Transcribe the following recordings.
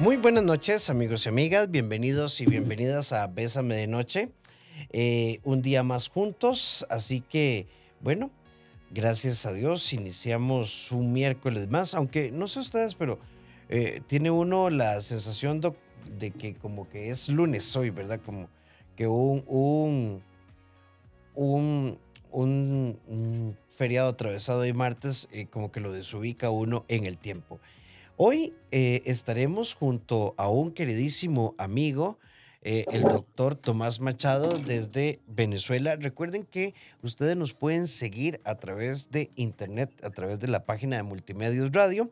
Muy buenas noches, amigos y amigas. Bienvenidos y bienvenidas a Bésame de Noche. Eh, un día más juntos, así que, bueno, gracias a Dios, iniciamos un miércoles más, aunque no sé ustedes, pero eh, tiene uno la sensación de que como que es lunes hoy, ¿verdad? Como que un, un, un, feriado atravesado de martes, eh, como que lo desubica uno en el tiempo. Hoy eh, estaremos junto a un queridísimo amigo, eh, el doctor Tomás Machado desde Venezuela. Recuerden que ustedes nos pueden seguir a través de internet, a través de la página de Multimedios Radio.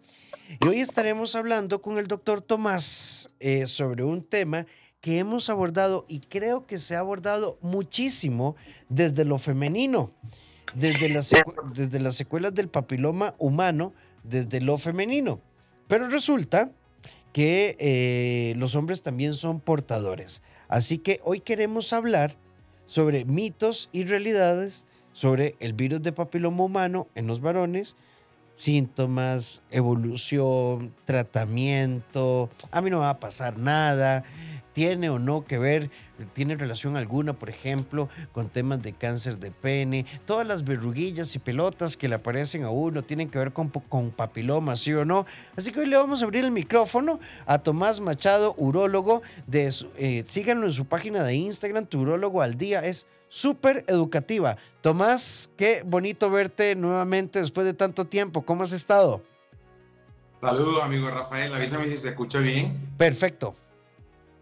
Y hoy estaremos hablando con el doctor Tomás eh, sobre un tema que hemos abordado y creo que se ha abordado muchísimo desde lo femenino, desde las, desde las secuelas del papiloma humano, desde lo femenino. Pero resulta que eh, los hombres también son portadores. Así que hoy queremos hablar sobre mitos y realidades sobre el virus de papiloma humano en los varones, síntomas, evolución, tratamiento. A mí no va a pasar nada tiene o no que ver, tiene relación alguna, por ejemplo, con temas de cáncer de pene, todas las verruguillas y pelotas que le aparecen a uno tienen que ver con, con papiloma, ¿sí o no? Así que hoy le vamos a abrir el micrófono a Tomás Machado, urólogo, de, eh, síganlo en su página de Instagram, tu urólogo al día, es súper educativa. Tomás, qué bonito verte nuevamente después de tanto tiempo, ¿cómo has estado? Saludos, amigo Rafael, avísame si se escucha bien. Perfecto.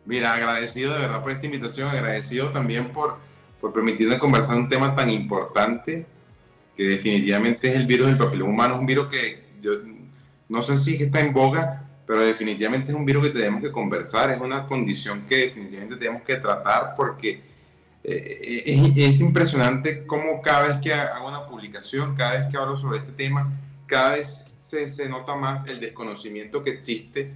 Mira, agradecido de verdad por esta invitación, agradecido también por, por permitirme conversar un tema tan importante que definitivamente es el virus del papiloma humano, es un virus que yo no sé si está en boga, pero definitivamente es un virus que tenemos que conversar, es una condición que definitivamente tenemos que tratar porque eh, es, es, impresionante cómo cada vez que hago una publicación, cada vez que hablo sobre este tema, cada vez se, se nota más el desconocimiento que existe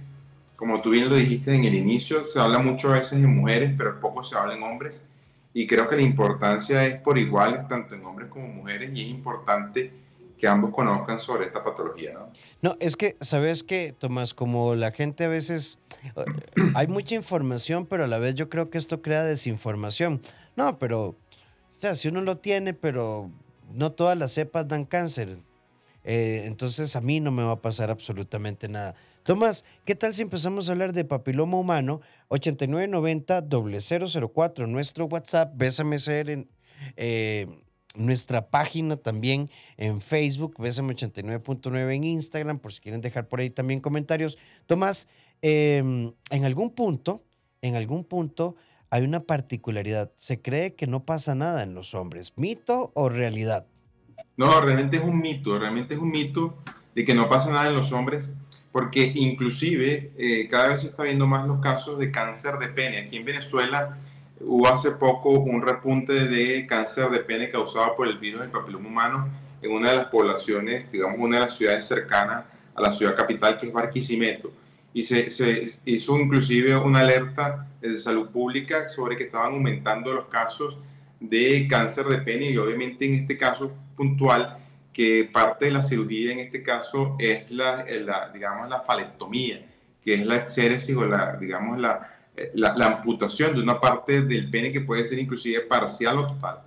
como tú bien lo dijiste en el inicio, se habla mucho a veces en mujeres, pero poco se habla en hombres. Y creo que la importancia es por igual, tanto en hombres como mujeres, y es importante que ambos conozcan sobre esta patología, ¿no? No, es que, ¿sabes qué, Tomás? Como la gente a veces, eh, hay mucha información, pero a la vez yo creo que esto crea desinformación. No, pero, o sea, si uno lo tiene, pero no todas las cepas dan cáncer, eh, entonces a mí no me va a pasar absolutamente nada. Tomás, ¿qué tal si empezamos a hablar de papiloma humano? 8990-004, nuestro WhatsApp, Ser en eh, nuestra página también en Facebook, Bésame 89.9 en Instagram, por si quieren dejar por ahí también comentarios. Tomás, em, en algún punto, en algún punto hay una particularidad. Se cree que no pasa nada en los hombres. ¿Mito o realidad? No, realmente es un mito, realmente es un mito de que no pasa nada en los hombres porque inclusive eh, cada vez se está viendo más los casos de cáncer de pene. Aquí en Venezuela hubo hace poco un repunte de cáncer de pene causado por el virus del papiloma humano en una de las poblaciones, digamos, una de las ciudades cercanas a la ciudad capital, que es Barquisimeto. Y se, se hizo inclusive una alerta de salud pública sobre que estaban aumentando los casos de cáncer de pene y obviamente en este caso puntual que parte de la cirugía en este caso es la, la digamos, la falectomía, que es la exéresis o la, digamos, la, la, la, amputación de una parte del pene que puede ser inclusive parcial o total.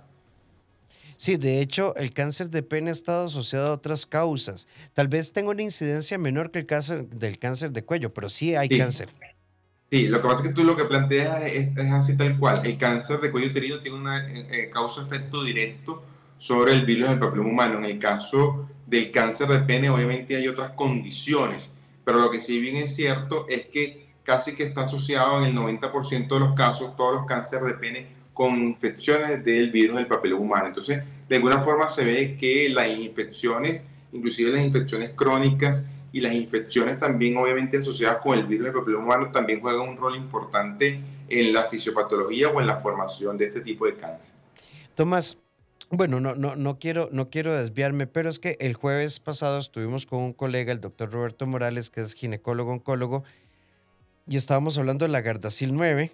Sí, de hecho, el cáncer de pene ha estado asociado a otras causas. Tal vez tenga una incidencia menor que el cáncer del cáncer de cuello, pero sí hay cáncer. Sí, lo que pasa es que tú lo que planteas es, así tal cual. El cáncer de cuello uterino tiene una eh, eh, causa-efecto directo sobre el virus del papiloma humano. En el caso del cáncer de pene, obviamente hay otras condiciones, pero lo que sí bien es cierto es que casi que está asociado en el 90% de los casos, todos los cánceres de pene, con infecciones del virus del papiloma humano. Entonces, de alguna forma se ve que las infecciones, inclusive las infecciones crónicas y las infecciones también obviamente asociadas con el virus del papiloma humano, también juegan un rol importante en la fisiopatología o en la formación de este tipo de cáncer. Tomás, bueno, no, no, no, quiero, no quiero desviarme, pero es que el jueves pasado estuvimos con un colega, el doctor Roberto Morales, que es ginecólogo oncólogo, y estábamos hablando de la Gardasil 9,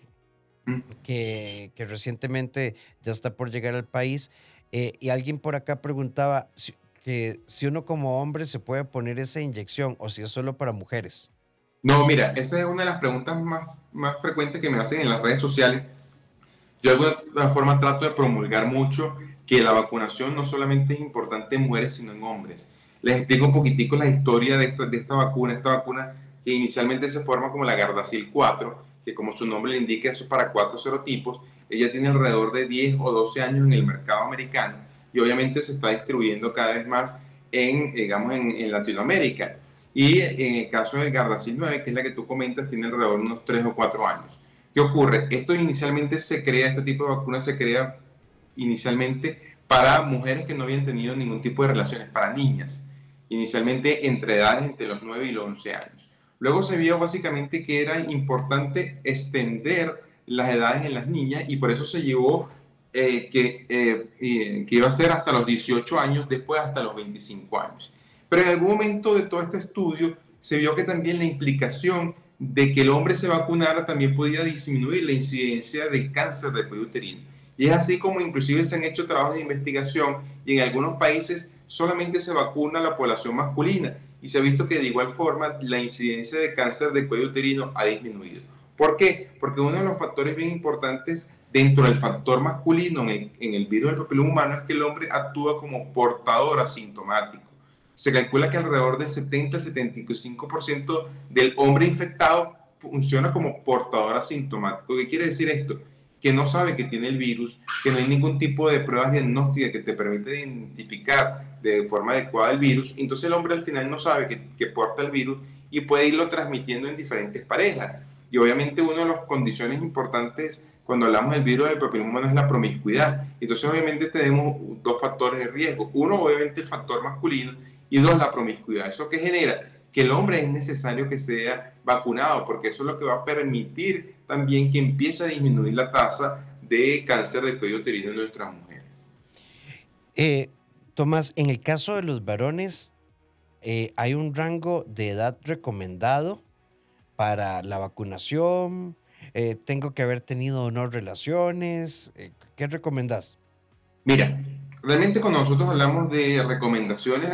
mm. que, que recientemente ya está por llegar al país, eh, y alguien por acá preguntaba si, que si uno como hombre se puede poner esa inyección o si es solo para mujeres. No, mira, esa es una de las preguntas más, más frecuentes que me hacen en las redes sociales. Yo de alguna forma trato de promulgar mucho que la vacunación no solamente es importante en mujeres, sino en hombres. Les explico un poquitico la historia de esta, de esta vacuna. Esta vacuna que inicialmente se forma como la Gardasil 4, que como su nombre le indica, eso es para cuatro serotipos. Ella tiene alrededor de 10 o 12 años en el mercado americano y obviamente se está distribuyendo cada vez más en, digamos, en, en Latinoamérica. Y en el caso de Gardasil 9, que es la que tú comentas, tiene alrededor de unos 3 o 4 años. ¿Qué ocurre? Esto inicialmente se crea, este tipo de vacuna se crea inicialmente para mujeres que no habían tenido ningún tipo de relaciones, para niñas, inicialmente entre edades entre los 9 y los 11 años. Luego se vio básicamente que era importante extender las edades en las niñas y por eso se llevó eh, que, eh, que iba a ser hasta los 18 años, después hasta los 25 años. Pero en algún momento de todo este estudio se vio que también la implicación de que el hombre se vacunara también podía disminuir la incidencia del cáncer de cuello uterino. Y es así como inclusive se han hecho trabajos de investigación y en algunos países solamente se vacuna la población masculina y se ha visto que de igual forma la incidencia de cáncer de cuello uterino ha disminuido. ¿Por qué? Porque uno de los factores bien importantes dentro del factor masculino en el, en el virus del papiloma humano es que el hombre actúa como portador asintomático se calcula que alrededor del 70 al 75% del hombre infectado funciona como portador asintomático. ¿Qué quiere decir esto? Que no sabe que tiene el virus, que no hay ningún tipo de pruebas diagnósticas que te permite identificar de forma adecuada el virus. Entonces el hombre al final no sabe que, porta el virus y puede irlo transmitiendo en diferentes parejas. Y obviamente una de las condiciones importantes cuando hablamos del virus del papiloma humano es la promiscuidad. Entonces obviamente tenemos dos factores de riesgo. Uno obviamente el factor masculino y dos, la promiscuidad. ¿Eso qué genera? Que el hombre es necesario que sea vacunado, porque eso es lo que va a permitir también que empiece a disminuir la tasa de cáncer de cuello uterino en nuestras mujeres. Eh, Tomás, en el caso de los varones, eh, ¿hay un rango de edad recomendado para la vacunación? Eh, ¿Tengo que haber tenido o no relaciones? ¿Qué recomendás? Mira, realmente cuando nosotros hablamos de recomendaciones,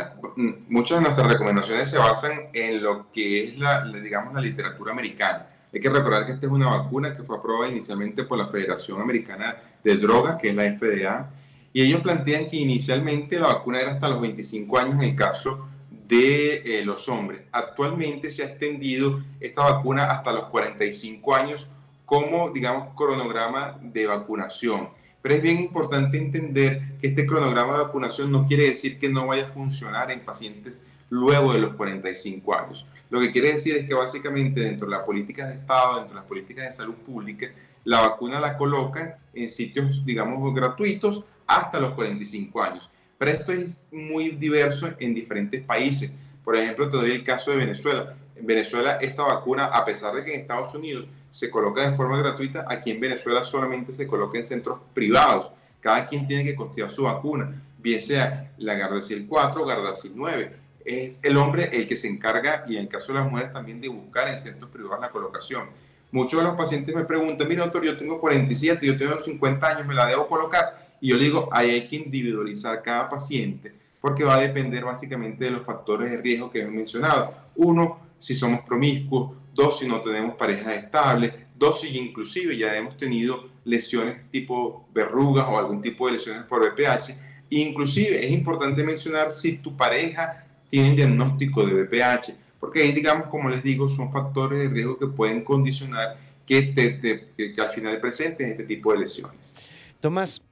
muchas de nuestras recomendaciones se basan en lo que es la, digamos, la literatura americana. Hay que recordar que esta es una vacuna que fue aprobada inicialmente por la Federación Americana de Drogas, que es la FDA, y ellos plantean que inicialmente la vacuna era hasta los 25 años en el caso de eh, los hombres. Actualmente se ha extendido esta vacuna hasta los 45 años como, digamos, cronograma de vacunación. Pero es bien importante entender que este cronograma de vacunación no quiere decir que no vaya a funcionar en pacientes luego de los 45 años. Lo que quiere decir es que básicamente dentro de las políticas de Estado, dentro de las políticas de salud pública, la vacuna la colocan en sitios, digamos, gratuitos hasta los 45 años. Pero esto es muy diverso en diferentes países. Por ejemplo, te doy el caso de Venezuela. En Venezuela esta vacuna, a pesar de que en Estados Unidos se coloca de forma gratuita, aquí en Venezuela solamente se coloca en centros privados. Cada quien tiene que costear su vacuna, bien sea la Gardasil 4 o Gardasil 9. Es el hombre el que se encarga, y en el caso de las mujeres también, de buscar en centros privados la colocación. Muchos de los pacientes me preguntan, mira doctor, yo tengo 47, yo tengo 50 años, ¿me la debo colocar? Y yo le digo, ahí hay que individualizar cada paciente, porque va a depender básicamente de los factores de riesgo que he mencionado. Uno, si somos promiscuos, dos si no tenemos pareja estable, dos si inclusive ya hemos tenido lesiones tipo verrugas o algún tipo de lesiones por BPH. Inclusive es importante mencionar si tu pareja tiene diagnóstico de BPH, porque ahí digamos, como les digo, son factores de riesgo que pueden condicionar que, te, que, al final presentes este tipo de lesiones. Tomás,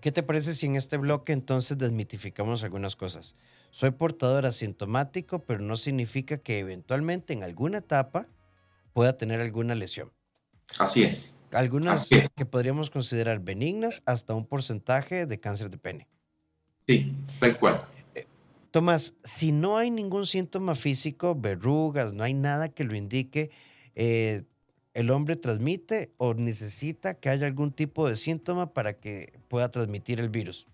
¿qué te parece si en este bloque entonces desmitificamos algunas cosas? Soy portador asintomático, pero no significa que eventualmente en alguna etapa pueda tener alguna lesión. Así es. Algunas que podríamos considerar benignas hasta un porcentaje de cáncer de pene. Sí, tal cual. Tomás, si no hay ningún síntoma físico, verrugas, no hay nada que lo indique, eh, ¿el hombre transmite o necesita que haya algún tipo de síntoma para que pueda transmitir el virus?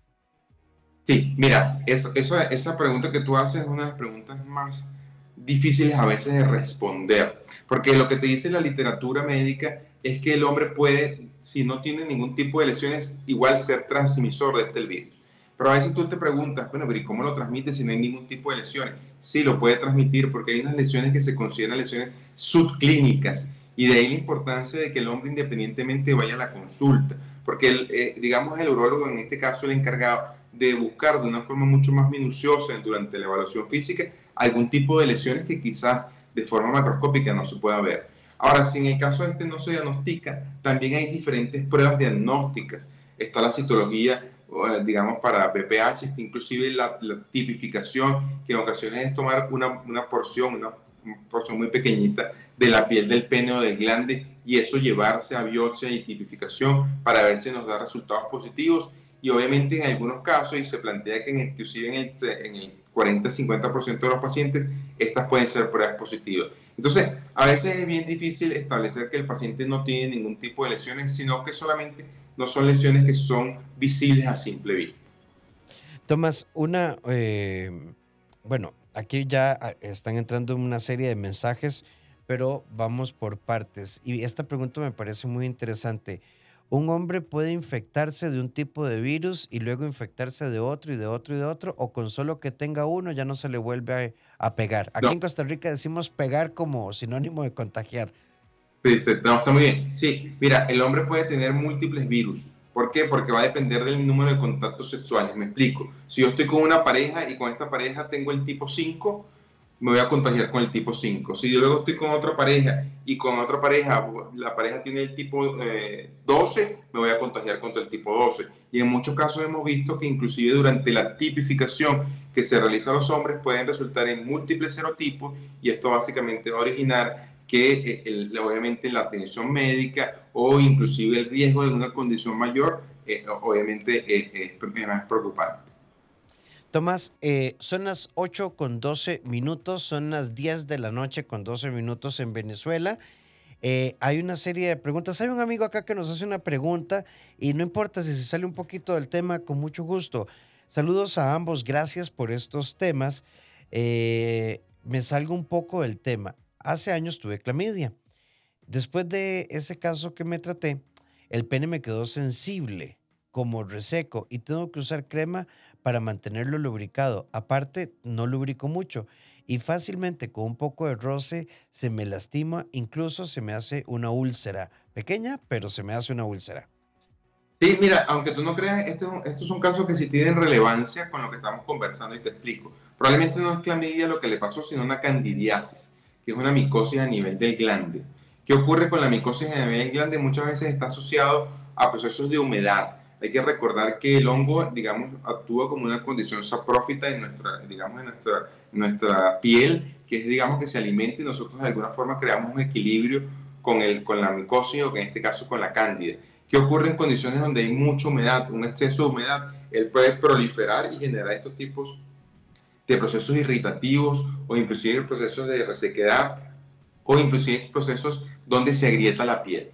Sí, mira, eso, esa pregunta que tú haces es una de las preguntas más difíciles a veces de responder, porque lo que te dice la literatura médica es que el hombre puede, si no tiene ningún tipo de lesiones, igual ser transmisor de este virus. Pero a veces tú te preguntas, bueno, pero ¿y cómo lo transmite si no hay ningún tipo de lesiones? Sí, lo puede transmitir porque hay unas lesiones que se consideran lesiones subclínicas y de ahí la importancia de que el hombre independientemente vaya a la consulta, porque eh, digamos el urólogo en este caso el encargado de buscar de una forma mucho más minuciosa durante la evaluación física algún tipo de lesiones que quizás de forma macroscópica no se pueda ver. Ahora, si en el caso este no se diagnostica, también hay diferentes pruebas diagnósticas. Está la citología, digamos, para BPH, está inclusive la, tipificación, que en ocasiones es tomar una, una porción, una, porción muy pequeñita de la piel del pene o del glande y eso llevarse a biopsia y tipificación para ver si nos da resultados positivos. Y obviamente en algunos casos, y se plantea que inclusive en el, en el 40-50% de los pacientes, estas pueden ser pruebas positivas. Entonces, a veces es bien difícil establecer que el paciente no tiene ningún tipo de lesiones, sino que solamente no son lesiones que son visibles a simple vista. Tomás, una, eh, bueno, aquí ya ah, están entrando una serie de mensajes, pero vamos por partes. Y esta pregunta me parece muy interesante. ¿Un hombre puede infectarse de un tipo de virus y luego infectarse de otro y de otro y de otro? ¿O con solo que tenga uno ya no se le vuelve a, pegar? Aquí en Costa Rica decimos pegar como sinónimo de contagiar. Sí, está muy bien. Sí, mira, el hombre puede tener múltiples virus. ¿Por qué? Porque va a depender del número de contactos sexuales. Me explico. Si yo estoy con una pareja y con esta pareja tengo el tipo 5, me voy a contagiar con el tipo 5. Si yo luego estoy con otra pareja y con otra pareja, la pareja tiene el tipo 12, eh, me voy a contagiar contra el tipo 12. Y en muchos casos hemos visto que inclusive durante la tipificación que se realiza a los hombres pueden resultar en múltiples serotipos y esto básicamente va a originar que eh, obviamente la atención médica o inclusive el riesgo de una condición mayor eh, obviamente es más preocupante. Tomás, eh, son las 8 con 12 minutos, son las 10 de la noche con 12 minutos en Venezuela. Eh, hay una serie de preguntas. Hay un amigo acá que nos hace una pregunta y no importa si se sale un poquito del tema, con mucho gusto. Saludos a ambos, gracias por estos temas. Eh, me salgo un poco del tema. Hace años tuve clamidia. Después de ese caso que me traté, el pene me quedó sensible, como reseco, y tengo que usar crema para mantenerlo lubricado. Aparte, no lubrico mucho y fácilmente con un poco de roce se me lastima, incluso se me hace una úlcera. Pequeña, pero se me hace una úlcera. Sí, mira, aunque tú no creas, esto son casos que sí tienen relevancia con lo que estamos conversando y te explico. Probablemente no es clamidia lo que le pasó, sino una candidiasis, que es una micosis a nivel del glande. ¿Qué ocurre con la micosis a nivel del glande? Muchas veces está asociado a procesos de humedad hay que recordar que el hongo, digamos, actúa como una condición saprófita en nuestra, digamos, en nuestra, nuestra piel, que es, digamos, que se alimenta y nosotros de alguna forma creamos un equilibrio con, el, con la micosis o que en este caso con la cándida. ¿Qué ocurre en condiciones donde hay mucha humedad, un exceso de humedad? Él puede proliferar y generar estos tipos de procesos irritativos o inclusive procesos de resequedad o inclusive procesos donde se agrieta la piel.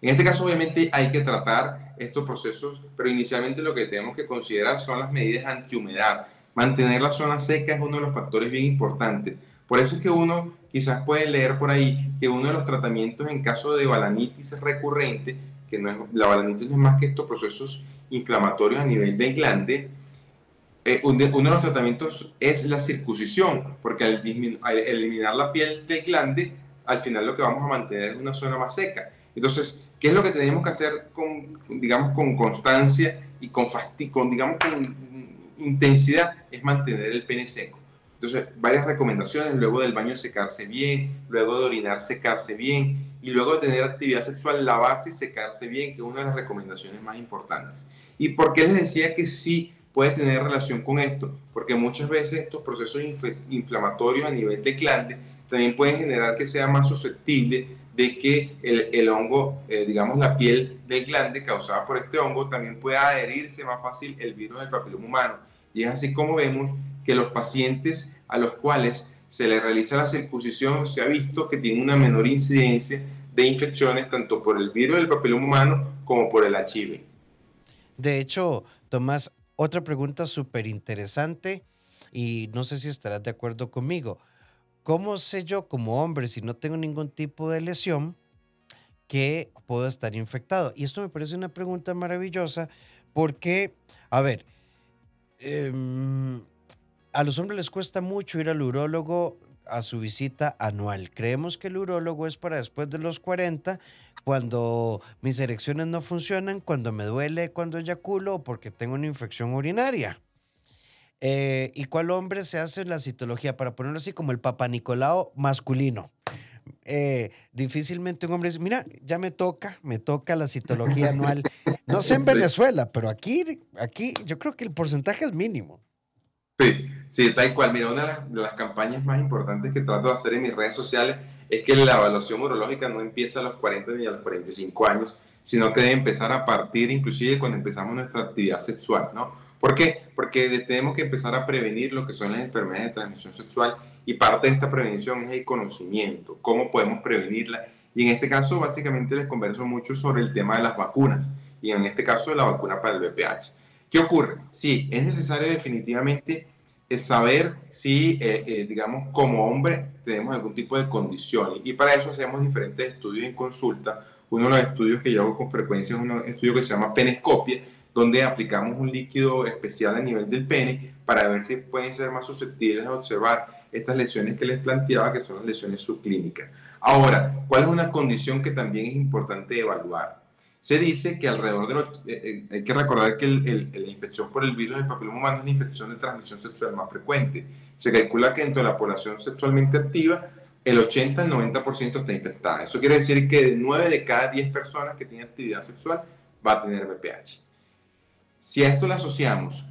En este caso obviamente hay que tratar estos procesos, pero inicialmente lo que tenemos que considerar son las medidas antihumedad. Mantener la zona seca es uno de los factores bien importantes. Por eso es que uno quizás puede leer por ahí que uno de los tratamientos en caso de balanitis recurrente, que no es, la balanitis no es más que estos procesos inflamatorios a nivel del glande, eh, uno de los tratamientos es la circuncisión, porque al, al eliminar la piel del glande, al final lo que vamos a mantener es una zona más seca. Entonces, ¿Qué es lo que tenemos que hacer con, digamos, con constancia y con, con, digamos, con intensidad? Es mantener el pene seco. Entonces, varias recomendaciones, luego del baño secarse bien, luego de orinar secarse bien y luego de tener actividad sexual lavarse y secarse bien, que es una de las recomendaciones más importantes. ¿Y por qué les decía que sí puede tener relación con esto? Porque muchas veces estos procesos inflamatorios a nivel de glande también pueden generar que sea más susceptible de que el, el hongo, eh, digamos la piel del glande causada por este hongo, también pueda adherirse más fácil el virus del papiloma humano. Y es así como vemos que los pacientes a los cuales se les realiza la circuncisión se ha visto que tienen una menor incidencia de infecciones tanto por el virus del papiloma humano como por el HIV. De hecho, Tomás, otra pregunta súper interesante y no sé si estarás de acuerdo conmigo. ¿Cómo sé yo como hombre, si no tengo ningún tipo de lesión, que puedo estar infectado? Y esto me parece una pregunta maravillosa porque, a ver, Em, a los hombres les cuesta mucho ir al urólogo a su visita anual. Creemos que el urólogo es para después de los 40, cuando mis erecciones no funcionan, cuando me duele, cuando eyaculo o porque tengo una infección urinaria. Eh, ¿Y cuál hombre se hace la citología? Para ponerlo así, como el Papa Nicolau masculino. Eh, difícilmente un hombre dice, mira, ya me toca, me toca la citología anual. No sé en Venezuela, pero aquí, aquí yo creo que el porcentaje es mínimo. Sí, sí, tal cual. Mira, una de las, campañas más importantes que trato de hacer en mis redes sociales es que la evaluación urológica no empieza a los 40 ni a los 45 años, sino que debe empezar a partir inclusive cuando empezamos nuestra actividad sexual, ¿no? ¿Por qué? Porque tenemos que empezar a prevenir lo que son las enfermedades de transmisión sexual y parte de esta prevención es el conocimiento, cómo podemos prevenirla. Y en este caso, básicamente les converso mucho sobre el tema de las vacunas y en este caso de la vacuna para el VPH. ¿Qué ocurre? Sí, es necesario definitivamente eh, saber si, eh, eh, digamos, como hombre tenemos algún tipo de condición. Y para eso hacemos diferentes estudios en consulta. Uno de los estudios que yo hago con frecuencia es un estudio que se llama penescopia, donde aplicamos un líquido especial a nivel del pene para ver si pueden ser más susceptibles de observar estas lesiones que les planteaba, que son las lesiones subclínicas. Ahora, ¿cuál es una condición que también es importante evaluar? Se dice que alrededor de los... Eh, eh, hay que recordar que la infección por el virus del papiloma humano es la infección de transmisión sexual más frecuente. Se calcula que dentro de la población sexualmente activa, el 80 al 90% está infectada. Eso quiere decir que de 9 de cada 10 personas que tienen actividad sexual va a tener VPH. Si a esto le asociamos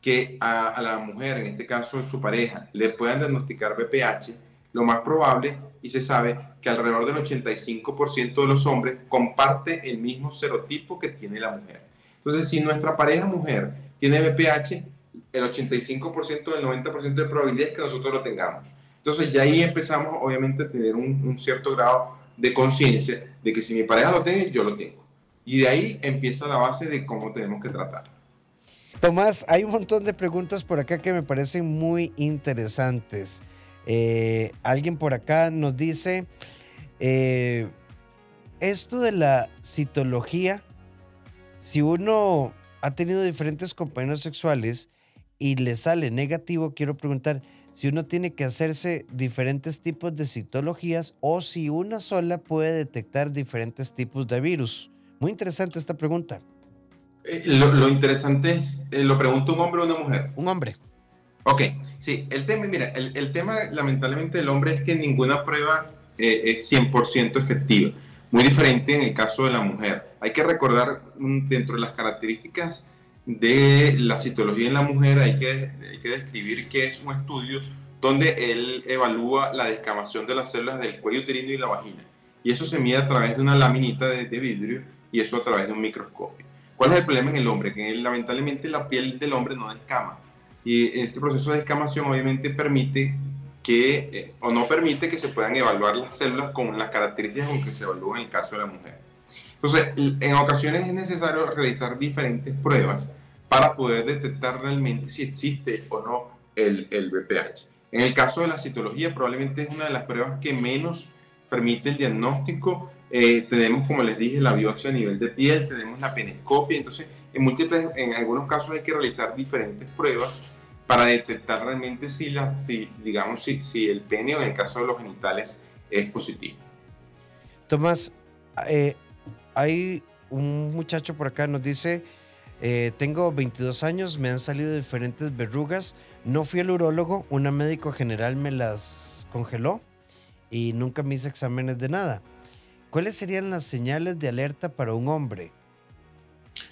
que a, a la mujer, en este caso su pareja, le puedan diagnosticar VPH, lo más probable, y se sabe que alrededor del 85% de los hombres comparte el mismo serotipo que tiene la mujer. Entonces, si nuestra pareja mujer tiene BPH, el 85% del 90% de probabilidad es que nosotros lo tengamos. Entonces, ya ahí empezamos, obviamente, a tener un, un cierto grado de conciencia de que si mi pareja lo tiene, yo lo tengo. Y de ahí empieza la base de cómo tenemos que tratar. Tomás, hay un montón de preguntas por acá que me parecen muy interesantes. Eh, alguien por acá nos dice, eh, esto de la citología, si uno ha tenido diferentes compañeros sexuales y le sale negativo, quiero preguntar si uno tiene que hacerse diferentes tipos de citologías o si una sola puede detectar diferentes tipos de virus. Muy interesante esta pregunta. Eh, lo, interesante es, ¿lo pregunta un hombre o una mujer? Un hombre. Ok, sí, el tema, mira, el, tema lamentablemente del hombre es que ninguna prueba eh, es 100% efectiva. Muy diferente en el caso de la mujer. Hay que recordar mm, dentro de las características de la citología en la mujer, hay que, hay que describir que es un estudio donde él evalúa la descamación de las células del cuello uterino y la vagina. Y eso se mide a través de una laminita de, de vidrio y eso a través de un microscopio. ¿Cuál es el problema en el hombre? Que lamentablemente la piel del hombre no descama y este proceso de escamación obviamente permite que, eh, o no permite que se puedan evaluar las células con las características con que se evalúa en el caso de la mujer. Entonces, en ocasiones es necesario realizar diferentes pruebas para poder detectar realmente si existe o no el, el BPH. En el caso de la citología, probablemente es una de las pruebas que menos permite el diagnóstico. Eh, tenemos, como les dije, la biopsia a nivel de piel, tenemos la penescopia, entonces en múltiples, en algunos casos hay que realizar diferentes pruebas para detectar realmente si, la, si digamos, si, si el pene o en el caso de los genitales es positivo. Tomás, eh, hay un muchacho por acá nos dice, eh, tengo 22 años, me han salido diferentes verrugas, no fui al urólogo, una médico general me las congeló y nunca me hice exámenes de nada. ¿Cuáles serían las señales de alerta para un hombre?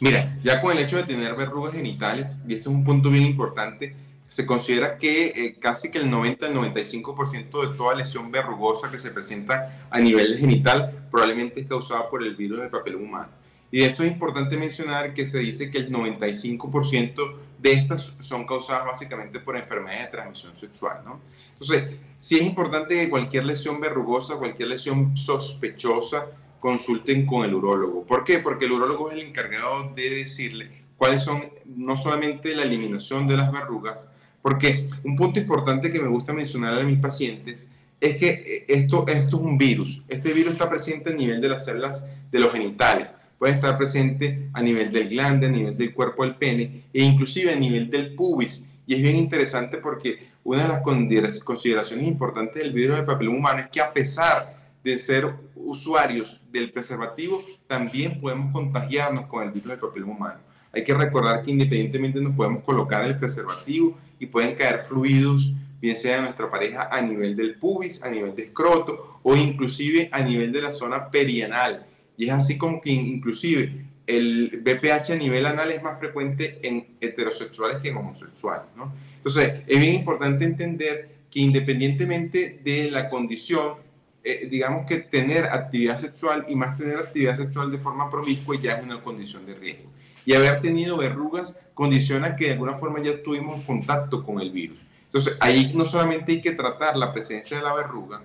Mira, ya con el hecho de tener verrugas genitales, y este es un punto bien importante, se considera que eh, casi que el 90 95% de toda lesión verrugosa que se presenta a nivel genital probablemente es causada por el virus del papel humano. Y esto es importante mencionar que se dice que el 95% de estas son causadas básicamente por enfermedades de transmisión sexual, ¿no? Entonces, sí es importante que cualquier lesión verrugosa, cualquier lesión sospechosa, consulten con el urólogo. ¿Por qué? Porque el urólogo es el encargado de decirle cuáles son no solamente la eliminación de las verrugas, porque un punto importante que me gusta mencionar a mis pacientes es que eh, esto, esto es un virus. Este virus está presente a nivel de las células de los genitales, puede estar presente a nivel del glande, a nivel del cuerpo del pene e inclusive a nivel del pubis. Y es bien interesante porque una de las consideraciones importantes del virus del papiloma humano es que a pesar de ser usuarios del preservativo, también podemos contagiarnos con el virus del papiloma humano. Hay que recordar que independientemente nos podemos colocar el preservativo y pueden caer fluidos, bien sea de nuestra pareja a nivel del pubis, a nivel de escroto o inclusive a nivel de la zona perianal. Y es así como que inclusive el BPH a nivel anal es más frecuente en heterosexuales que en homosexuales. ¿no? Entonces, es bien importante entender que independientemente de la condición, eh, digamos que tener actividad sexual y más tener actividad sexual de forma promiscua ya es una condición de riesgo. Y haber tenido verrugas condiciona que de alguna forma ya tuvimos contacto con el virus. Entonces, ahí no solamente hay que tratar la presencia de la verruga,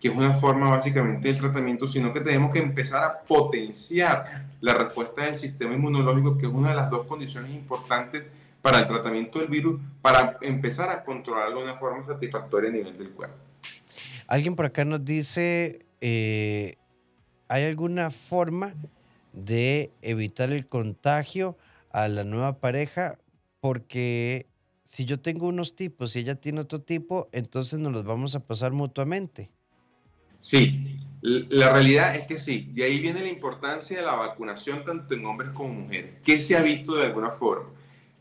que es una forma básicamente del tratamiento, sino que tenemos que empezar a potenciar la respuesta del sistema inmunológico, que es una de las dos condiciones importantes para el tratamiento del virus, para empezar a controlarlo de una forma satisfactoria a nivel del cuerpo. Alguien por acá nos dice, eh, ¿hay alguna forma de evitar el contagio a la nueva pareja? Porque si yo tengo unos tipos y ella tiene otro tipo, entonces nos los vamos a pasar mutuamente. Sí, la realidad es que sí. De ahí viene la importancia de la vacunación tanto en hombres como mujeres. ¿Qué se ha visto de alguna forma?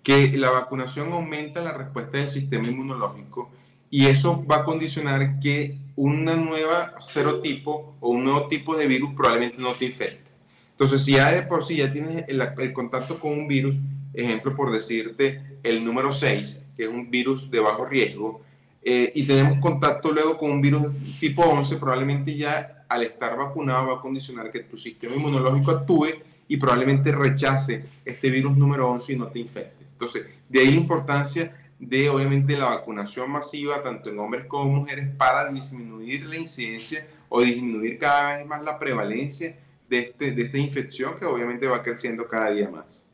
Que la vacunación aumenta la respuesta del sistema inmunológico y eso va a condicionar que una nueva serotipo o un nuevo tipo de virus probablemente no te infecte. Entonces, si ya de por sí ya tienes el, el contacto con un virus, ejemplo por decirte el número 6, que es un virus de bajo riesgo, eh, y tenemos contacto luego con un virus tipo 11, probablemente ya al estar vacunado va a condicionar que tu sistema inmunológico actúe y probablemente rechace este virus número 11 y no te infectes. Entonces, de ahí la importancia de obviamente la vacunación masiva, tanto en hombres como mujeres, para disminuir la incidencia o disminuir cada vez más la prevalencia de, este, de esta infección que obviamente va creciendo cada día más.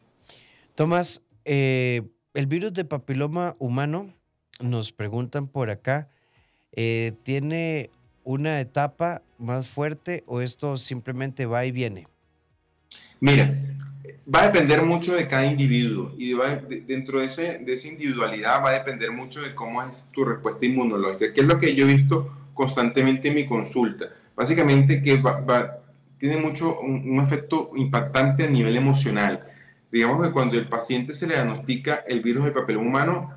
Tomás, eh, el virus de papiloma humano nos preguntan por acá, eh, ¿tiene una etapa más fuerte o esto simplemente va y viene? Mira, va a depender mucho de cada individuo y dentro de, ese, esa individualidad va a depender mucho de cómo es tu respuesta inmunológica, que es lo que yo he visto constantemente en mi consulta. Básicamente que tiene mucho un, efecto impactante a nivel emocional. Digamos que cuando el paciente se le diagnostica el virus del papiloma humano,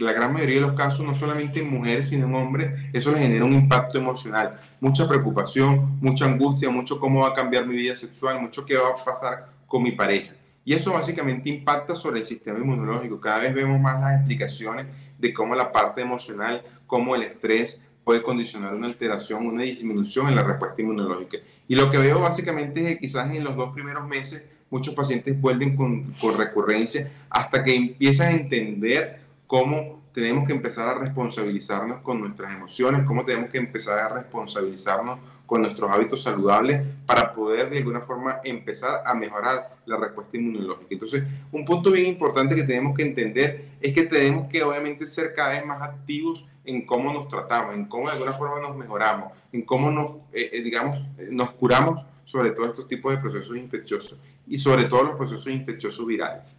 la gran mayoría de los casos, no solamente en mujeres, sino en hombres, eso le genera un impacto emocional, mucha preocupación, mucha angustia, mucho cómo va a cambiar mi vida sexual, mucho qué va a pasar con mi pareja. Y eso básicamente impacta sobre el sistema inmunológico. Cada vez vemos más las explicaciones de cómo la parte emocional, cómo el estrés puede condicionar una alteración, una disminución en la respuesta inmunológica. Y lo que veo básicamente es que quizás en los dos primeros meses muchos pacientes vuelven con, con recurrencia hasta que empiezan a entender cómo tenemos que empezar a responsabilizarnos con nuestras emociones, cómo tenemos que empezar a responsabilizarnos con nuestros hábitos saludables para poder de alguna forma empezar a mejorar la respuesta inmunológica. Entonces, un punto bien importante que tenemos que entender es que tenemos que obviamente ser cada vez más activos en cómo nos tratamos, en cómo de alguna forma nos mejoramos, en cómo nos, eh, eh, digamos, nos curamos sobre todos estos tipos de procesos infecciosos y sobre todo los procesos infecciosos virales.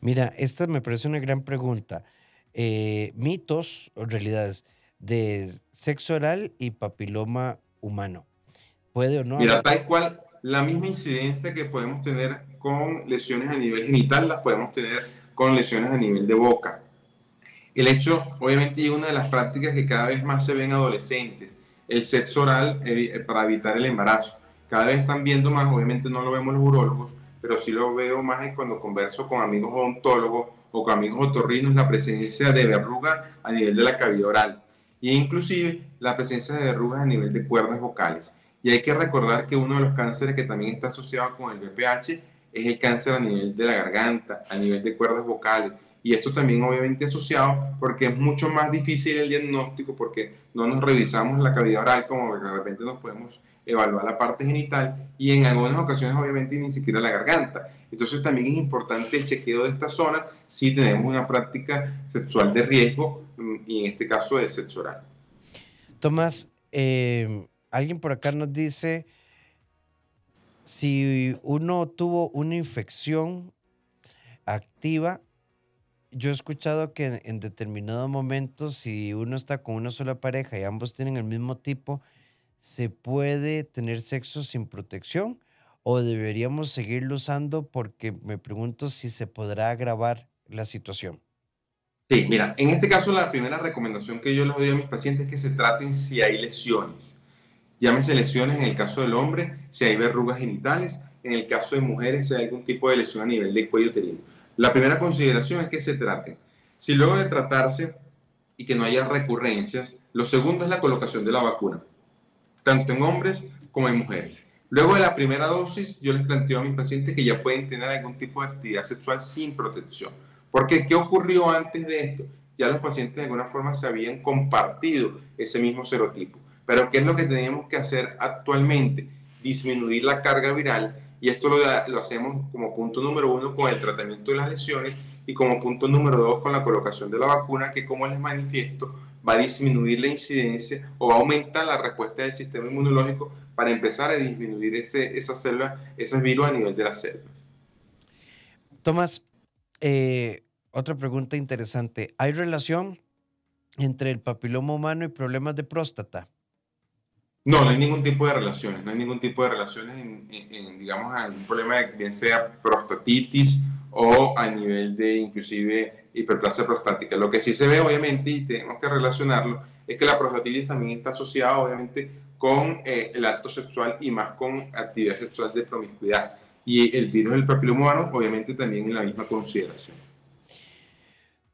Mira, esta me parece una gran pregunta. Eh, mitos o realidades de sexo oral y papiloma humano. ¿Puede o no? Mira, tal cual, la misma incidencia que podemos tener con lesiones a nivel genital, las podemos tener con lesiones a nivel de boca. El hecho, obviamente, es una de las prácticas que cada vez más se ven adolescentes, el sexo oral eh, para evitar el embarazo. Cada vez están viendo más, obviamente no lo vemos los urólogos, pero sí lo veo más cuando converso con amigos odontólogos o con amigos otorrinos la presencia de verruga a nivel de la cavidad oral e inclusive la presencia de verrugas a nivel de cuerdas vocales. Y hay que recordar que uno de los cánceres que también está asociado con el BPH es el cáncer a nivel de la garganta, a nivel de cuerdas vocales. Y esto también obviamente asociado porque es mucho más difícil el diagnóstico porque no nos revisamos la cavidad oral como de repente nos podemos evaluar la parte genital y en algunas ocasiones obviamente ni siquiera la garganta. Entonces también es importante el chequeo de esta zona si tenemos una práctica sexual de riesgo mm, y en este caso de sexo oral. Tomás, em, alguien por acá nos dice, si uno tuvo una infección activa, yo he escuchado que en, en determinados momentos, si uno está con una sola pareja y ambos tienen el mismo tipo, se puede tener sexo sin protección o deberíamos seguirlo usando porque me pregunto si se podrá agravar la situación. Sí, mira, en este caso la primera recomendación que yo les doy a mis pacientes es que se traten si hay lesiones. Llámese lesiones en el caso del hombre, si hay verrugas genitales, en el caso de mujeres, si hay algún tipo de lesión a nivel del cuello uterino. La primera consideración es que se traten. Si luego de tratarse y que no haya recurrencias, lo segundo es la colocación de la vacuna, tanto en hombres como en mujeres. Luego de la primera dosis, yo les planteo a mis pacientes que ya pueden tener algún tipo de actividad sexual sin protección porque ¿qué ocurrió antes de esto? Ya los pacientes de alguna forma se habían compartido ese mismo serotipo. Pero ¿qué es lo que tenemos que hacer actualmente? Disminuir la carga viral y esto lo, lo hacemos como punto número uno con el tratamiento de las lesiones y como punto número dos con la colocación de la vacuna que como les manifiesto va a disminuir la incidencia o va a aumentar la respuesta del sistema inmunológico para empezar a disminuir ese, esas células, esos virus a nivel de las células. Tomás, eh, otra pregunta interesante. ¿Hay relación entre el papiloma humano y problemas de próstata? No, no hay ningún tipo de relaciones. No hay ningún tipo de relaciones en, digamos, algún problema, de, bien sea prostatitis o a nivel de inclusive hiperplasia prostática. Lo que sí se ve, obviamente, y tenemos que relacionarlo, es que la prostatitis también está asociada, obviamente, con eh, el acto sexual y más con actividad sexual de promiscuidad. Y el virus del papiloma humano, obviamente, también en la misma consideración.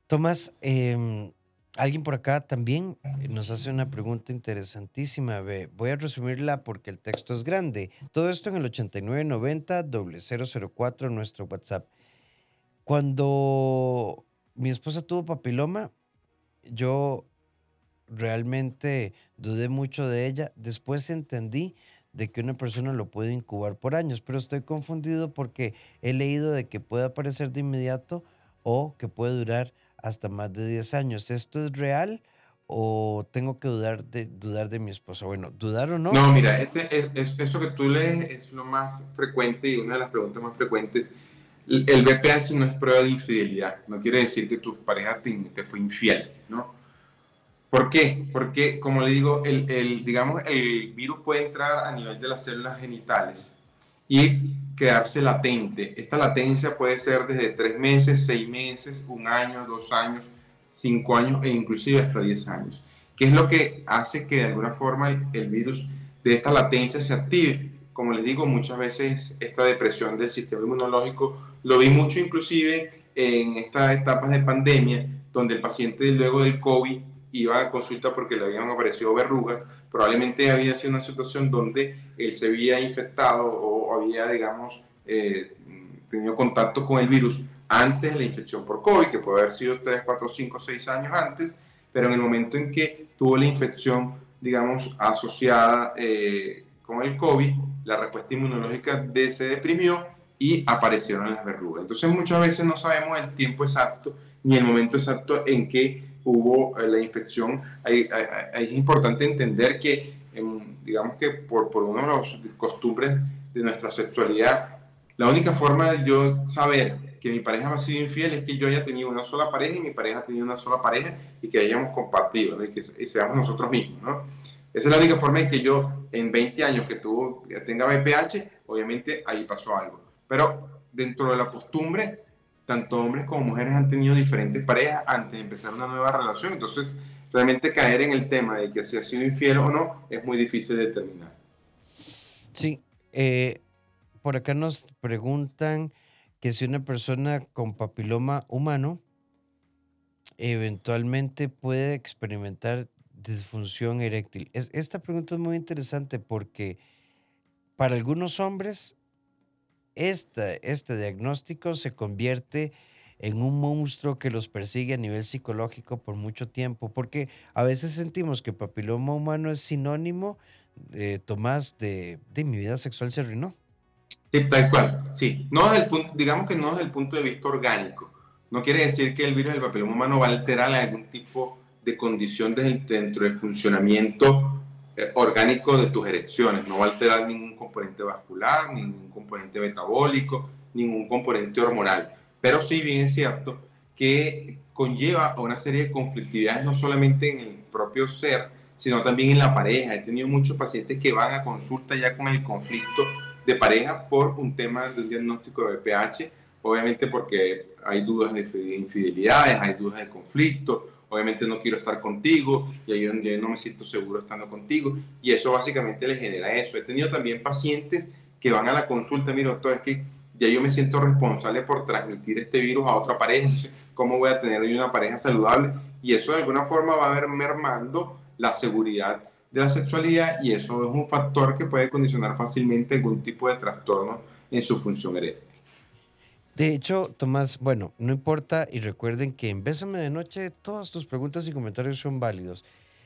Tomás, em, alguien por acá también nos hace una pregunta interesantísima. Voy a resumirla porque el texto es grande. Todo esto en el 8990-004, nuestro WhatsApp. Cuando mi esposa tuvo papiloma, yo realmente dudé mucho de ella. Después entendí de que una persona lo puede incubar por años, pero estoy confundido porque he leído de que puede aparecer de inmediato o que puede durar hasta más de 10 años. ¿Esto es real o tengo que dudar de, dudar de mi esposa? Bueno, ¿dudar o no? No, mira, este, es, eso que tú lees es lo más frecuente y una de las preguntas más frecuentes. El BPH no es prueba de infidelidad, no quiere decir que tu pareja te, fue infiel, ¿no? ¿Por qué? Porque, como le digo, el, el, digamos, el virus puede entrar a nivel de las células genitales y quedarse latente. Esta latencia puede ser desde tres meses, seis meses, un año, dos años, cinco años e inclusive hasta diez años. ¿Qué es lo que hace que de alguna forma el, virus de esta latencia se active? Como les digo, muchas veces esta depresión del sistema inmunológico lo vi mucho inclusive en estas etapas de pandemia, donde el paciente luego del COVID iba a consulta porque le habían aparecido verrugas, probablemente había sido una situación donde él se había infectado o había, digamos, eh, tenido contacto con el virus antes de la infección por COVID, que puede haber sido 3, 4, 5, 6 años antes, pero en el momento en que tuvo la infección, digamos, asociada eh, con el COVID, la respuesta inmunológica de, se deprimió y aparecieron las verrugas. Entonces muchas veces no sabemos el tiempo exacto ni el momento exacto en que hubo eh, la infección, es importante entender que, em, digamos que por, por uno de los costumbres de nuestra sexualidad, la única forma de yo saber que mi pareja me ha sido infiel es que yo haya tenido una sola pareja y mi pareja ha tenido una sola pareja y que hayamos compartido, y que seamos nosotros mismos, ¿no? Esa es la única forma en que yo, en 20 años que, que tenga BPH, obviamente ahí pasó algo. Pero dentro de la costumbre, tanto hombres como mujeres han tenido diferentes parejas antes de empezar una nueva relación. Entonces, realmente caer en el tema de que si ha sido infiel o no es muy difícil de determinar. Sí, eh, por acá nos preguntan que si una persona con papiloma humano eventualmente puede experimentar disfunción eréctil. esta pregunta es muy interesante porque para algunos hombres este diagnóstico se convierte en un monstruo que los persigue a nivel psicológico por mucho tiempo, porque a veces sentimos que papiloma humano es sinónimo, de Tomás, de, de mi vida sexual se arruinó. Sí, tal cual, sí. No desde el punto, digamos que no desde el punto de vista orgánico. No quiere decir que el virus del papiloma humano va a alterar algún tipo de condición dentro del funcionamiento eh, orgánico de tus erecciones, no va a alterar ningún componente vascular, ningún componente metabólico, ningún componente hormonal. Pero sí bien es cierto que conlleva a una serie de conflictividades no solamente en el propio ser, sino también en la pareja. He tenido muchos pacientes que van a consulta ya con el conflicto de pareja por un tema de un diagnóstico de BPH, obviamente porque hay dudas de infidelidades, hay dudas de conflicto, obviamente no quiero estar contigo y donde no me siento seguro estando contigo y eso básicamente le genera eso. He tenido también pacientes que van a la consulta, mira doctor, es que ya yo me siento responsable por transmitir este virus a otra pareja, ¿cómo voy a tener yo una pareja saludable? Y eso de alguna forma va a ver mermando la seguridad de la sexualidad y eso es un factor que puede condicionar fácilmente algún tipo de trastorno en su función eréctil. De hecho, Tomás, bueno, no importa y recuerden que en Bésame de Noche todas tus preguntas y comentarios son válidos.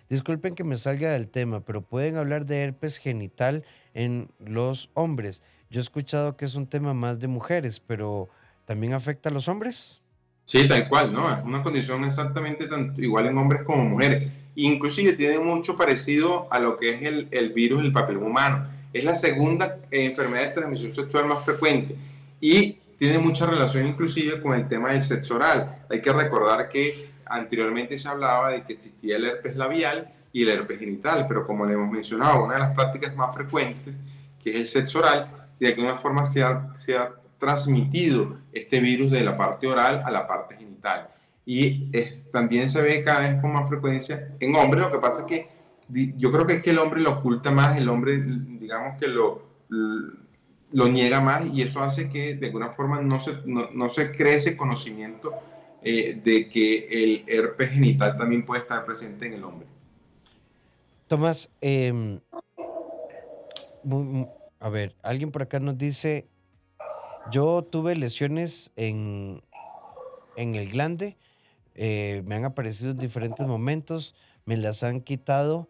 Disculpen que me salga del tema, pero pueden hablar de herpes genital en los hombres. Yo he escuchado que es un tema más de mujeres, pero ¿también afecta a los hombres? Sí, tal cual, ¿no? Es una condición exactamente tanto, igual en hombres como mujeres. Inclusive tiene mucho parecido a lo que es el, el virus del papel humano. Es la segunda enfermedad de transmisión sexual más frecuente y tiene mucha relación inclusive con el tema del sexo oral. Hay que recordar que anteriormente se hablaba de que existía el herpes labial y el herpes genital, pero como le hemos mencionado, una de las prácticas más frecuentes, que es el sexo oral, de alguna forma se ha, se ha transmitido este virus de la parte oral a la parte genital. Y es, también se ve cada vez con más frecuencia en hombres. Lo que pasa es que yo creo que es que el hombre lo oculta más, el hombre, digamos que lo, lo niega más y eso hace que de alguna forma no se, no, no se cree ese conocimiento eh, de que el herpes genital también puede estar presente en el hombre. Tomás, eh, a ver, alguien por acá nos dice, yo tuve lesiones en, en el glande, eh, me han aparecido en diferentes momentos, me las han quitado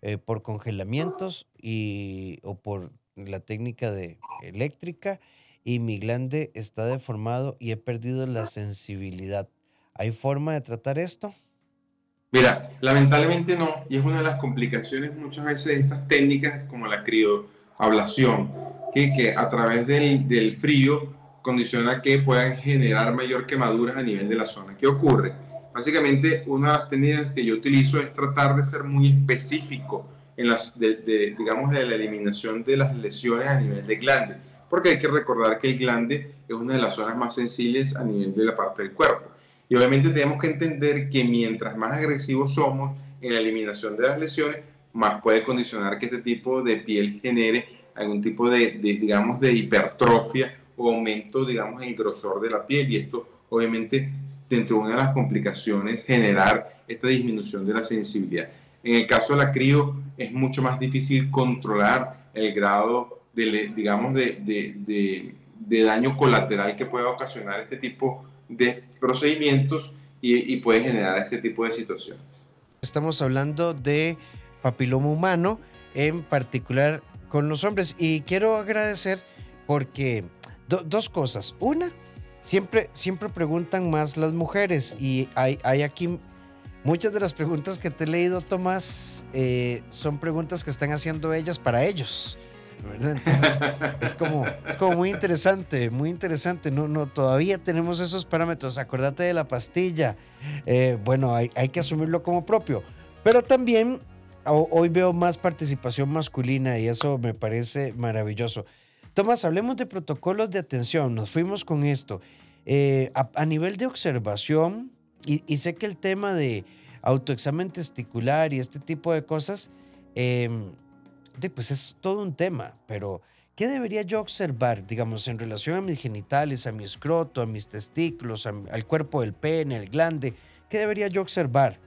eh, por congelamientos y, o por la técnica de eléctrica y mi glande está deformado y he perdido la sensibilidad. ¿Hay forma de tratar esto? Mira, lamentablemente no, y es una de las complicaciones muchas veces de estas técnicas como la crio ablación, que, que a través del, del, frío condiciona que puedan generar mayor quemaduras a nivel de la zona. ¿Qué ocurre? Básicamente, una de las técnicas que yo utilizo es tratar de ser muy específico en las, de, digamos, de la eliminación de las lesiones a nivel de glande, porque hay que recordar que el glande es una de las zonas más sensibles a nivel de la parte del cuerpo. Y obviamente tenemos que entender que mientras más agresivos somos en la eliminación de las lesiones, más puede condicionar que este tipo de piel genere algún tipo de, digamos, de hipertrofia o aumento, digamos, en el grosor de la piel. Y esto, obviamente, dentro de una de las complicaciones, generar esta disminución de la sensibilidad. En el caso de la crío, es mucho más difícil controlar el grado, de, digamos, de, de daño colateral que puede ocasionar este tipo de procedimientos y, y puede generar este tipo de situaciones. Estamos hablando de papiloma humano, en particular con los hombres. Y quiero agradecer porque dos cosas. Una, siempre, siempre preguntan más las mujeres y hay, hay aquí muchas de las preguntas que te he leído, Tomás, eh, son preguntas que están haciendo ellas para ellos. Entonces, es como, como muy interesante, muy interesante. No, no, todavía tenemos esos parámetros. Acordate de la pastilla. Eh, bueno, hay, hay que asumirlo como propio. Pero también hoy veo más participación masculina y eso me parece maravilloso. Tomás, hablemos de protocolos de atención. Nos fuimos con esto. Eh, a, nivel de observación, y, sé que el tema de autoexamen testicular y este tipo de cosas, em, pues es todo un tema, pero ¿qué debería yo observar, digamos, en relación a mis genitales, a mi escroto, a mis testículos, al cuerpo del pene, el glande? ¿Qué debería yo observar?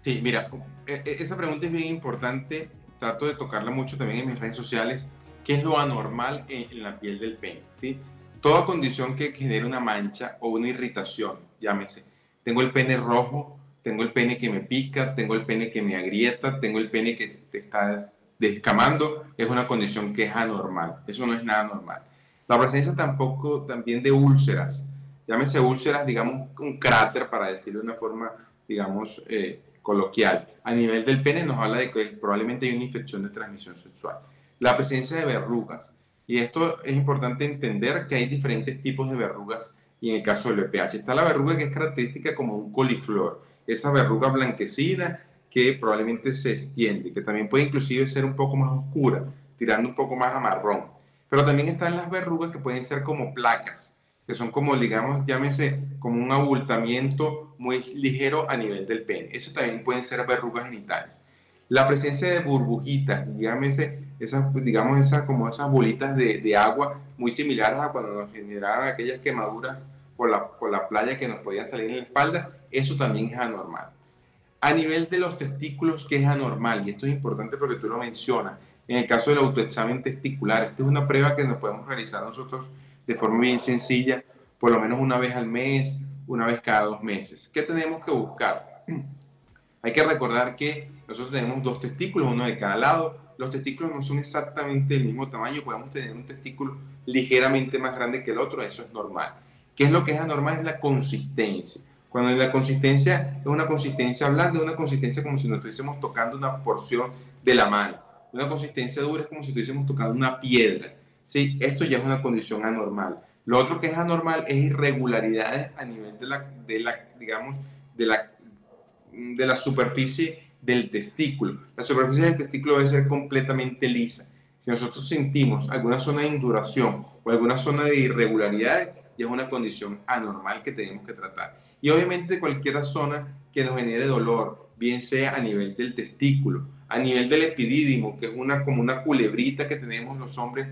Sí, mira, e, e, esa pregunta es bien importante. Trato de tocarla mucho también en mis redes sociales. ¿Qué es lo anormal en, la piel del pene? ¿sí? Toda condición que genere una mancha o una irritación, llámese. Tengo el pene rojo, tengo el pene que me pica, tengo el pene que me agrieta, tengo el pene que te está descamando, es una condición que es anormal. Eso no es nada normal. La presencia tampoco también de úlceras, llámese úlceras, digamos un cráter para decirlo de una forma, digamos, eh, coloquial. A nivel del pene nos habla de que probablemente hay una infección de transmisión sexual. La presencia de verrugas. Y esto es importante entender que hay diferentes tipos de verrugas y en el caso del VPH está la verruga que es característica como un coliflor, esa verruga blanquecina que probablemente se extiende, que también puede inclusive ser un poco más oscura, tirando un poco más a marrón. Pero también están las verrugas que pueden ser como placas, que son como, digamos, llámese, como un abultamiento muy ligero a nivel del pene. Eso también pueden ser verrugas genitales. La presencia de burbujitas, llámese, esas, digamos, esas, como esas bolitas de, de agua muy similares a cuando nos generaban aquellas quemaduras por la, por la playa que nos podían salir en la espalda, eso también es anormal. A nivel de los testículos, que es anormal, y esto es importante porque tú lo mencionas, en el caso del autoexamen testicular, esta es una prueba que nos podemos realizar nosotros de forma bien sencilla, por lo menos una vez al mes, una vez cada dos meses. ¿Qué tenemos que buscar? Hay que recordar que nosotros tenemos dos testículos, uno de cada lado. Los testículos no son exactamente del mismo tamaño, podemos tener un testículo ligeramente más grande que el otro, eso es normal. ¿Qué es lo que es anormal? Es la consistencia. Cuando la consistencia es una consistencia blanda, es una consistencia como si nos estuviésemos tocando una porción de la mano una consistencia dura es como si estuviésemos tocando una piedra. ¿sí? Esto ya es una condición anormal. Lo otro que es anormal es irregularidades a nivel de la, digamos, de la, de la superficie del testículo. La superficie del testículo debe ser completamente lisa. Si nosotros sentimos alguna zona de induración o alguna zona de irregularidades, ya es una condición anormal que tenemos que tratar. Y obviamente cualquier zona que nos genere dolor, bien sea a nivel del testículo, a nivel del epidídimo, que es una, como una culebrita que tenemos los hombres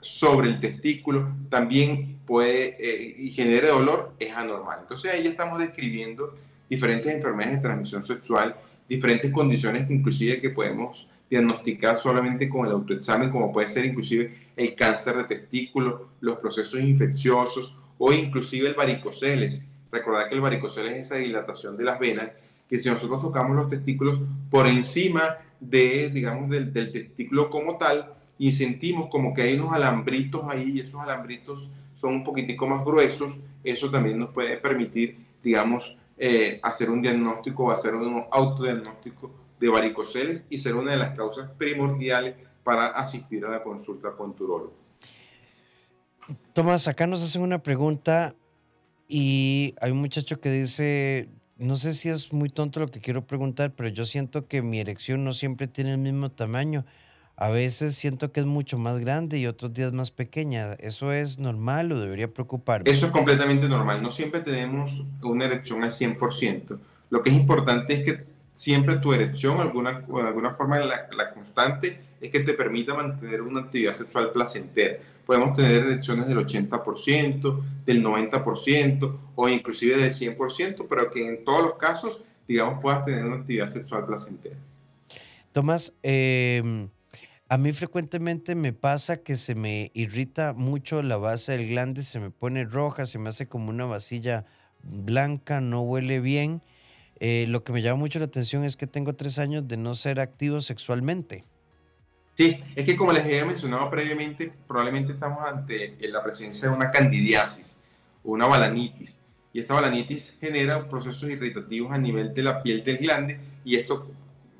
sobre el testículo, también puede eh, y genere dolor, es anormal. Entonces ahí estamos describiendo diferentes enfermedades de transmisión sexual, diferentes condiciones inclusive que podemos diagnosticar solamente con el autoexamen, como puede ser inclusive el cáncer de testículo, los procesos infecciosos o inclusive el varicoceles. Recordad que el varicoceles es esa dilatación de las venas, que si nosotros tocamos los testículos por encima de, digamos, del, testículo como tal y sentimos como que hay unos alambritos ahí y esos alambritos son un poquitico más gruesos, eso también nos puede permitir, digamos, eh, hacer un diagnóstico o hacer un autodiagnóstico de varicoceles y ser una de las causas primordiales para asistir a la consulta con turólogo. Tomás, acá nos hacen una pregunta y hay un muchacho que dice, no sé si es muy tonto lo que quiero preguntar, pero yo siento que mi erección no siempre tiene el mismo tamaño. A veces siento que es mucho más grande y otros días más pequeña. ¿Eso es normal o debería preocuparme? Eso es completamente normal. No siempre tenemos una erección al 100%. Lo que es importante es que siempre tu erección, alguna, de alguna forma la, la constante, es que te permita mantener una actividad sexual placentera podemos tener erecciones del 80%, del 90% o inclusive del 100%, pero que en todos los casos, digamos, puedas tener una actividad sexual placentera. Tomás, eh, a mí frecuentemente me pasa que se me irrita mucho la base del glande, se me pone roja, se me hace como una vasilla blanca, no huele bien. Eh, lo que me llama mucho la atención es que tengo tres años de no ser activo sexualmente. Sí, es que como les había mencionado previamente, probablemente estamos ante la presencia de una candidiasis una balanitis. Y esta balanitis genera procesos irritativos a nivel de la piel del glande y esto,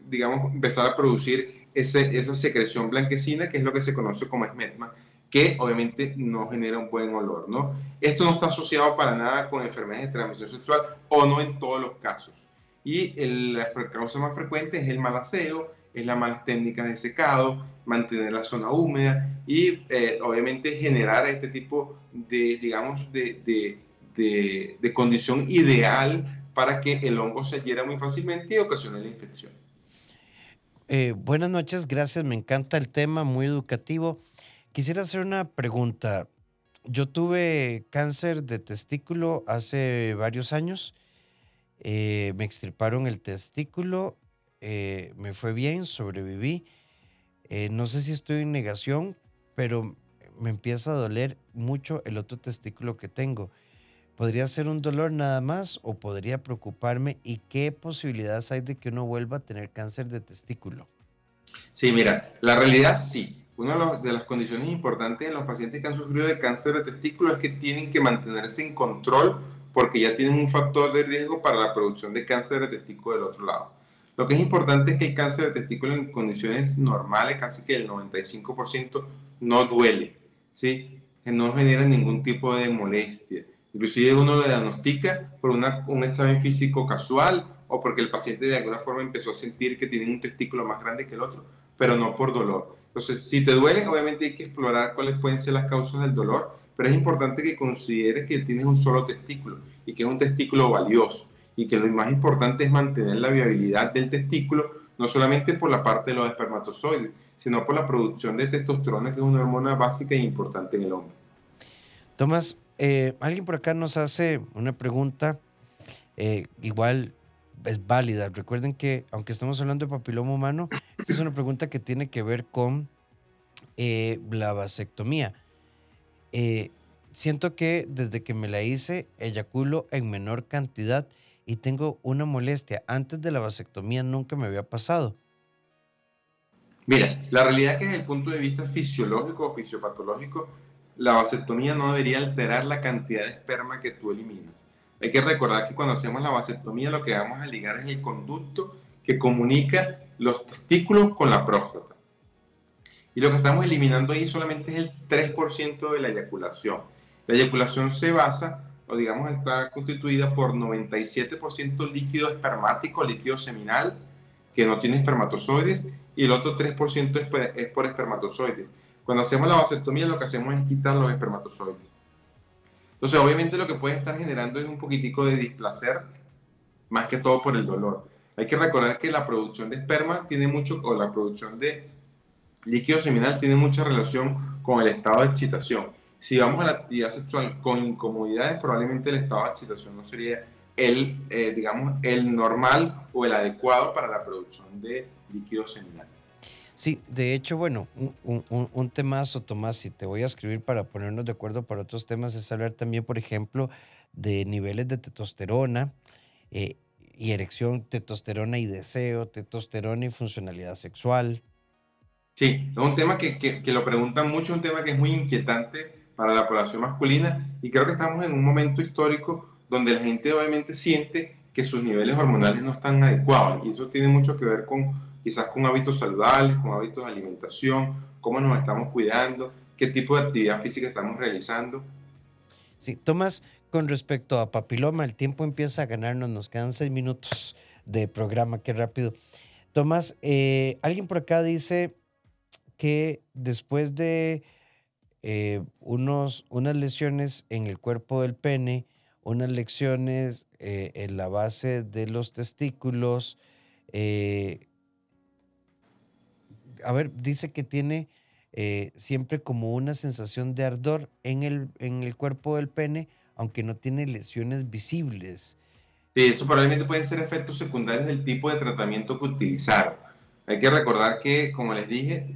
digamos, empezar a producir ese, esa secreción blanquecina que es lo que se conoce como esmetma, que obviamente no genera un buen olor, ¿no? Esto no está asociado para nada con enfermedades de transmisión sexual o no en todos los casos. Y el, la causa más frecuente es el mal aseo, es la malas técnicas de secado, mantener la zona húmeda y eh, obviamente generar este tipo de, digamos, de, de, de, condición ideal para que el hongo se adhiera muy fácilmente y ocasione la infección. Eh, buenas noches, gracias, me encanta el tema, muy educativo. Quisiera hacer una pregunta. Yo tuve cáncer de testículo hace varios años. Eh, me extirparon el testículo eh, me fue bien, sobreviví. Eh, no sé si estoy en negación, pero me empieza a doler mucho el otro testículo que tengo. ¿Podría ser un dolor nada más o podría preocuparme? ¿Y qué posibilidades hay de que uno vuelva a tener cáncer de testículo? Sí, mira, la realidad sí. Una de las condiciones importantes en los pacientes que han sufrido de cáncer de testículo es que tienen que mantenerse en control porque ya tienen un factor de riesgo para la producción de cáncer de testículo del otro lado. Lo que es importante es que el cáncer de testículo en condiciones normales, casi que el 95%, no duele, ¿sí? Que no genera ningún tipo de molestia. Inclusive uno lo diagnostica por una, un examen físico casual o porque el paciente de alguna forma empezó a sentir que tiene un testículo más grande que el otro, pero no por dolor. Entonces, si te duele, obviamente hay que explorar cuáles pueden ser las causas del dolor, pero es importante que consideres que tienes un solo testículo y que es un testículo valioso y que lo más importante es mantener la viabilidad del testículo, no solamente por la parte de los espermatozoides, sino por la producción de testosterona, que es una hormona básica e importante en el hombre. Tomás, eh, alguien por acá nos hace una pregunta, eh, igual es válida. Recuerden que, aunque estamos hablando de papiloma humano, esta es una pregunta que tiene que ver con eh, la vasectomía. siento que desde que me la hice, eyaculo en menor cantidad y tengo una molestia. Antes de la vasectomía nunca me había pasado. Mira, la realidad es que desde el punto de vista fisiológico o fisiopatológico, la vasectomía no debería alterar la cantidad de esperma que tú eliminas. Hay que recordar que cuando hacemos la vasectomía lo que vamos a ligar es el conducto que comunica los testículos con la próstata. Y lo que estamos eliminando ahí solamente es el 3% de la eyaculación. La eyaculación se basa, o digamos, está constituida por 97% líquido espermático, líquido seminal, que no tiene espermatozoides, y el otro 3% es por espermatozoides. Cuando hacemos la vasectomía lo que hacemos es quitar los espermatozoides. Entonces, obviamente lo que puede estar generando es un poquitico de displacer, más que todo por el dolor. Hay que recordar que la producción de esperma tiene mucho, o la producción de líquido seminal tiene mucha relación con el estado de excitación. Si vamos a la actividad sexual con incomodidades, probablemente el estado de excitación no sería el, eh, digamos, el normal o el adecuado para la producción de líquido seminal. Sí, de hecho, bueno, un, un, temazo, Tomás, y te voy a escribir para ponernos de acuerdo para otros temas, es hablar también, por ejemplo, de niveles de testosterona eh, y erección, testosterona y deseo, testosterona y funcionalidad sexual. Sí, es un tema que, que, que lo preguntan mucho, un tema que es muy inquietante para la población masculina y creo que estamos en un momento histórico donde la gente obviamente siente que sus niveles hormonales no están adecuados y eso tiene mucho que ver con quizás con hábitos saludables, con hábitos de alimentación, cómo nos estamos cuidando, qué tipo de actividad física estamos realizando. Sí, Tomás, con respecto a papiloma, el tiempo empieza a ganarnos, nos quedan seis minutos de programa, qué rápido. Tomás, eh, alguien por acá dice que después de eh, unos, unas lesiones en el cuerpo del pene, unas lesiones eh, en la base de los testículos, a ver, dice que tiene eh, siempre como una sensación de ardor en el, en el cuerpo del pene, aunque no tiene lesiones visibles. Sí, eso probablemente pueden ser efectos secundarios del tipo de tratamiento que utilizaron. Hay que recordar que, como les dije,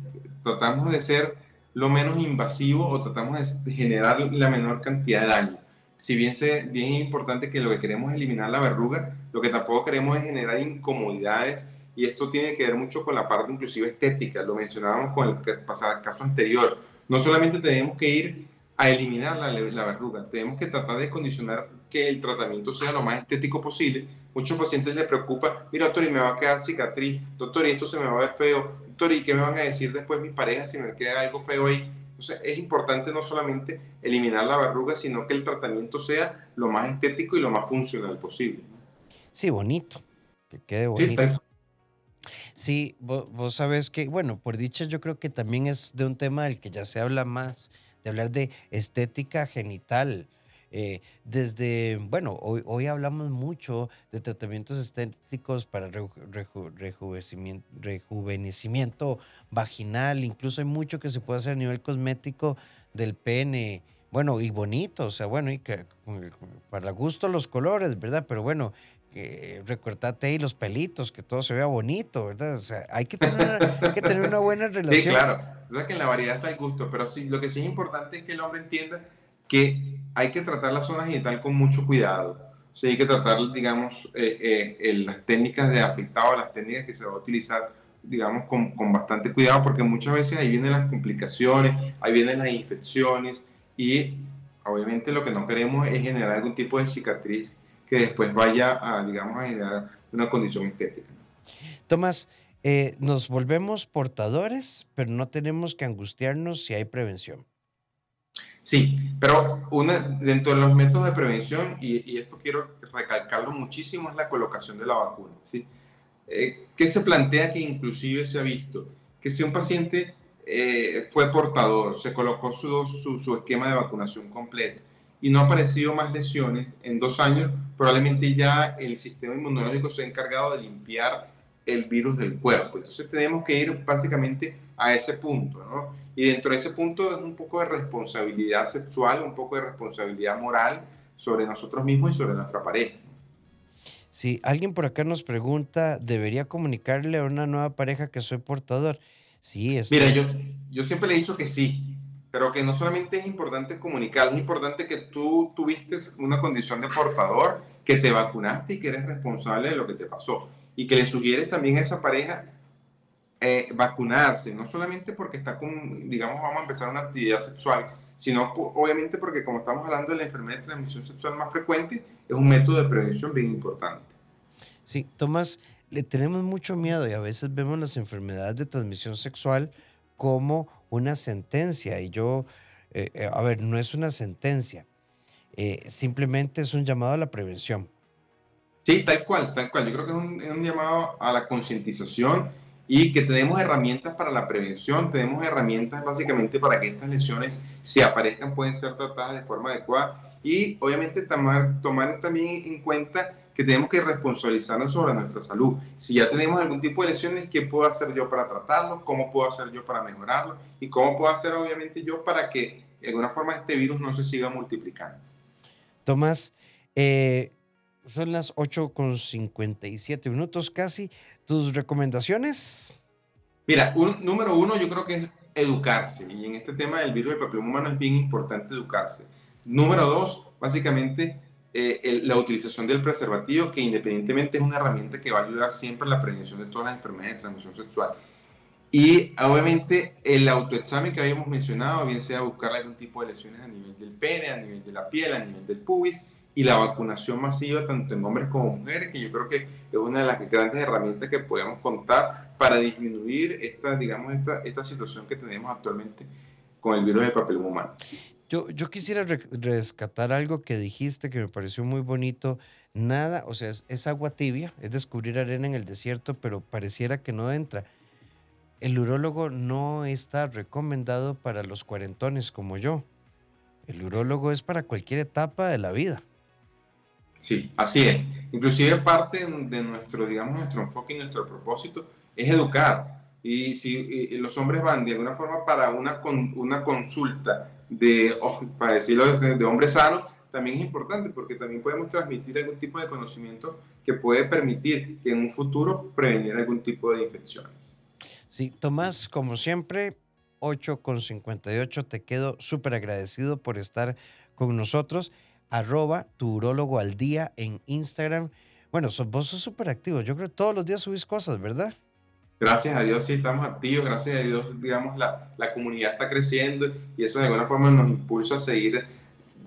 tratamos de ser lo menos invasivo o tratamos de generar la menor cantidad de daño. Si bien, se, bien es importante que lo que queremos es eliminar la verruga, lo que tampoco queremos es generar incomodidades y esto tiene que ver mucho con la parte inclusive estética, lo mencionábamos con el caso anterior. No solamente tenemos que ir a eliminar la, la, verruga, tenemos que tratar de condicionar que el tratamiento sea lo más estético posible. Muchos pacientes les preocupa, mira doctor, y me va a quedar cicatriz, doctor, y esto se me va a ver feo, y qué me van a decir después mis parejas si me queda algo feo ahí. Entonces es importante no solamente eliminar la verruga, sino que el tratamiento sea lo más estético y lo más funcional posible. Sí, bonito, que quede bonito. Sí, vos, sabés que, bueno, por dicha yo creo que también es de un tema del que ya se habla más, de hablar de estética genital. Eh, desde, bueno, hoy, hoy hablamos mucho de tratamientos estéticos para rejuvenecimiento, vaginal, incluso hay mucho que se puede hacer a nivel cosmético del pene, bueno, y bonito, o sea, bueno, y que para gusto los colores, ¿verdad? Pero bueno, eh, recortate ahí los pelitos, que todo se vea bonito, ¿verdad? O sea, hay que tener, que tener una buena relación. Sí, claro. O sea, que en la variedad está el gusto, pero sí, lo que sí es importante es que el hombre entienda que hay que tratar la zona genital con mucho cuidado. O sea, hay que tratar, digamos, eh, eh, las técnicas de afectado, las técnicas que se va a utilizar, digamos, con, con bastante cuidado, porque muchas veces ahí vienen las complicaciones, ahí vienen las infecciones y obviamente lo que no queremos es generar algún tipo de cicatriz que después vaya a, digamos, a generar una condición estética. Tomás, eh, nos volvemos portadores, pero no tenemos que angustiarnos si hay prevención. Sí, pero una, dentro de los métodos de prevención, y, esto quiero recalcarlo muchísimo, es la colocación de la vacuna. ¿sí? Eh, ¿Qué se plantea que inclusive se ha visto? Que si un paciente eh, fue portador, se colocó su, su, su, esquema de vacunación completo y no ha aparecido más lesiones en dos años, probablemente ya el sistema inmunológico se ha encargado de limpiar el virus del cuerpo. Entonces tenemos que ir básicamente a ese punto, ¿no? Y dentro de ese punto es un poco de responsabilidad sexual, un poco de responsabilidad moral sobre nosotros mismos y sobre nuestra pareja. Sí, alguien por acá nos pregunta, ¿debería comunicarle a una nueva pareja que soy portador? Sí, es... Mira, yo, yo siempre le he dicho que sí, pero que no solamente es importante comunicar, es importante que tú tuviste una condición de portador, que te vacunaste y que eres responsable de lo que te pasó. Y que le sugieres también a esa pareja eh, vacunarse, no solamente porque está con, digamos, vamos a empezar una actividad sexual, sino obviamente porque como estamos hablando de la enfermedad de transmisión sexual más frecuente, es un método de prevención bien importante. Sí, Tomás, le tenemos mucho miedo y a veces vemos las enfermedades de transmisión sexual como una sentencia. Y yo, eh, eh, a ver, no es una sentencia, eh, simplemente es un llamado a la prevención. Sí, tal cual, tal cual. Yo creo que es un, es un llamado a la concientización y que tenemos herramientas para la prevención, tenemos herramientas básicamente para que estas lesiones, si aparezcan, pueden ser tratadas de forma adecuada y obviamente tomar, tomar también en cuenta que tenemos que responsabilizarnos sobre nuestra salud. Si ya tenemos algún tipo de lesiones, ¿qué puedo hacer yo para tratarlo? ¿Cómo puedo hacer yo para mejorarlo? ¿Y cómo puedo hacer obviamente yo para que de alguna forma este virus no se siga multiplicando? Tomás, eh, son las 8 con 57 minutos casi. ¿Tus recomendaciones? Mira, un, número uno yo creo que es educarse. Y en este tema del virus del papiloma humano es bien importante educarse. Número dos, básicamente eh, la utilización del preservativo, que independientemente es una herramienta que va a ayudar siempre a la prevención de todas las enfermedades de transmisión sexual. Y obviamente el autoexamen que habíamos mencionado, bien sea buscar algún tipo de lesiones a nivel del pene, a nivel de la piel, a nivel del pubis, y la vacunación masiva tanto en hombres como mujeres, que yo creo que es una de las grandes herramientas que podemos contar para disminuir esta, digamos, esta, esta situación que tenemos actualmente con el virus del papiloma humano. Yo, yo quisiera rescatar algo que dijiste que me pareció muy bonito. Nada, o sea, es, agua tibia, es descubrir arena en el desierto, pero pareciera que no entra. El urólogo no está recomendado para los cuarentones como yo. El urólogo es para cualquier etapa de la vida. Sí, así es. Inclusive parte de nuestro, digamos, nuestro enfoque y nuestro propósito es educar. Y si los hombres van de alguna forma para una, una consulta de, para decirlo de, hombre sano, también es importante porque también podemos transmitir algún tipo de conocimiento que puede permitir que en un futuro prevenir algún tipo de infecciones. Sí, Tomás, como siempre, 8 con 58, te quedo súper agradecido por estar con nosotros. Arroba tu urólogo al día en Instagram. Bueno, vos sos súper activo. Yo creo que todos los días subís cosas, ¿verdad? gracias a Dios sí estamos activos, gracias a Dios, digamos, la, la, comunidad está creciendo y eso de alguna forma nos impulsa a seguir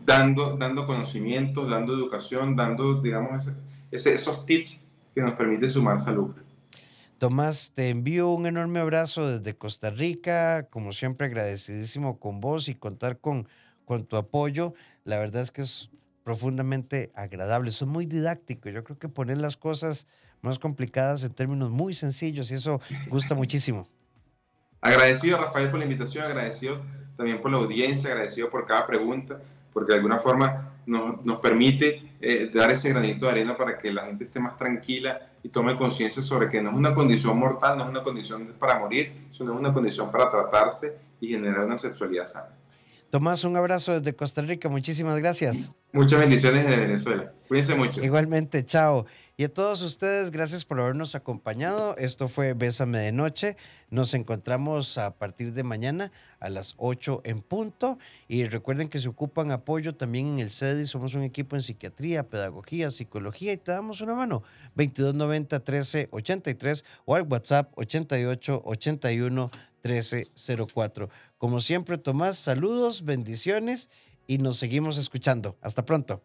dando, dando conocimientos, dando educación, dando, digamos, ese, esos tips que nos permiten sumar salud. Tomás, te envío un enorme abrazo desde Costa Rica, como siempre agradecidísimo con vos y contar con, con tu apoyo. La verdad es que es profundamente agradable, es muy didáctico. Yo creo que poner las cosas más complicadas en términos muy sencillos y eso gusta muchísimo. Agradecido Rafael por la invitación, agradecido también por la audiencia, agradecido por cada pregunta, porque de alguna forma nos, nos permite eh, dar ese granito de arena para que la gente esté más tranquila y tome conciencia sobre que no es una condición mortal, no es una condición para morir, sino es una condición para tratarse y generar una sexualidad sana. Tomás, un abrazo desde Costa Rica, muchísimas gracias. Muchas bendiciones desde Venezuela. Cuídense mucho. Igualmente, chao. Y a todos ustedes, gracias por habernos acompañado. Esto fue Bésame de Noche. Nos encontramos a partir de mañana a las 8 en punto. Y recuerden que se ocupan apoyo también en el CEDI. Somos un equipo en psiquiatría, pedagogía, psicología y te damos una mano. 2290 1383 o al WhatsApp 88 81 1304. Como siempre, Tomás, saludos, bendiciones y nos seguimos escuchando. Hasta pronto.